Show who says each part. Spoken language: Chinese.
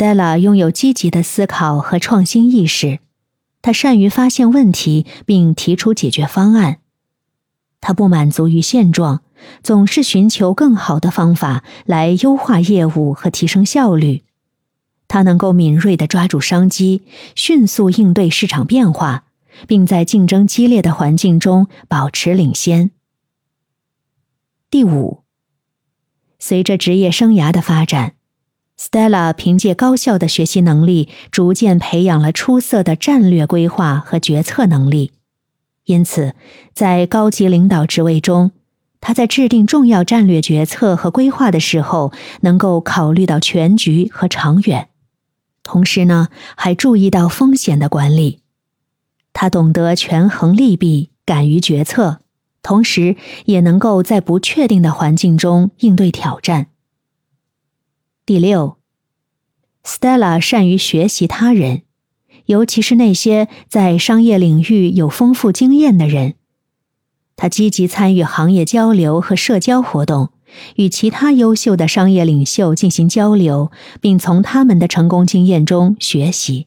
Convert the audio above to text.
Speaker 1: Stella 拥有积极的思考和创新意识，他善于发现问题并提出解决方案。他不满足于现状，总是寻求更好的方法来优化业务和提升效率。他能够敏锐地抓住商机，迅速应对市场变化，并在竞争激烈的环境中保持领先。第五，随着职业生涯的发展。Stella 凭借高效的学习能力，逐渐培养了出色的战略规划和决策能力。因此，在高级领导职位中，他在制定重要战略决策和规划的时候，能够考虑到全局和长远。同时呢，还注意到风险的管理。他懂得权衡利弊，敢于决策，同时也能够在不确定的环境中应对挑战。第六，Stella 善于学习他人，尤其是那些在商业领域有丰富经验的人。他积极参与行业交流和社交活动，与其他优秀的商业领袖进行交流，并从他们的成功经验中学习。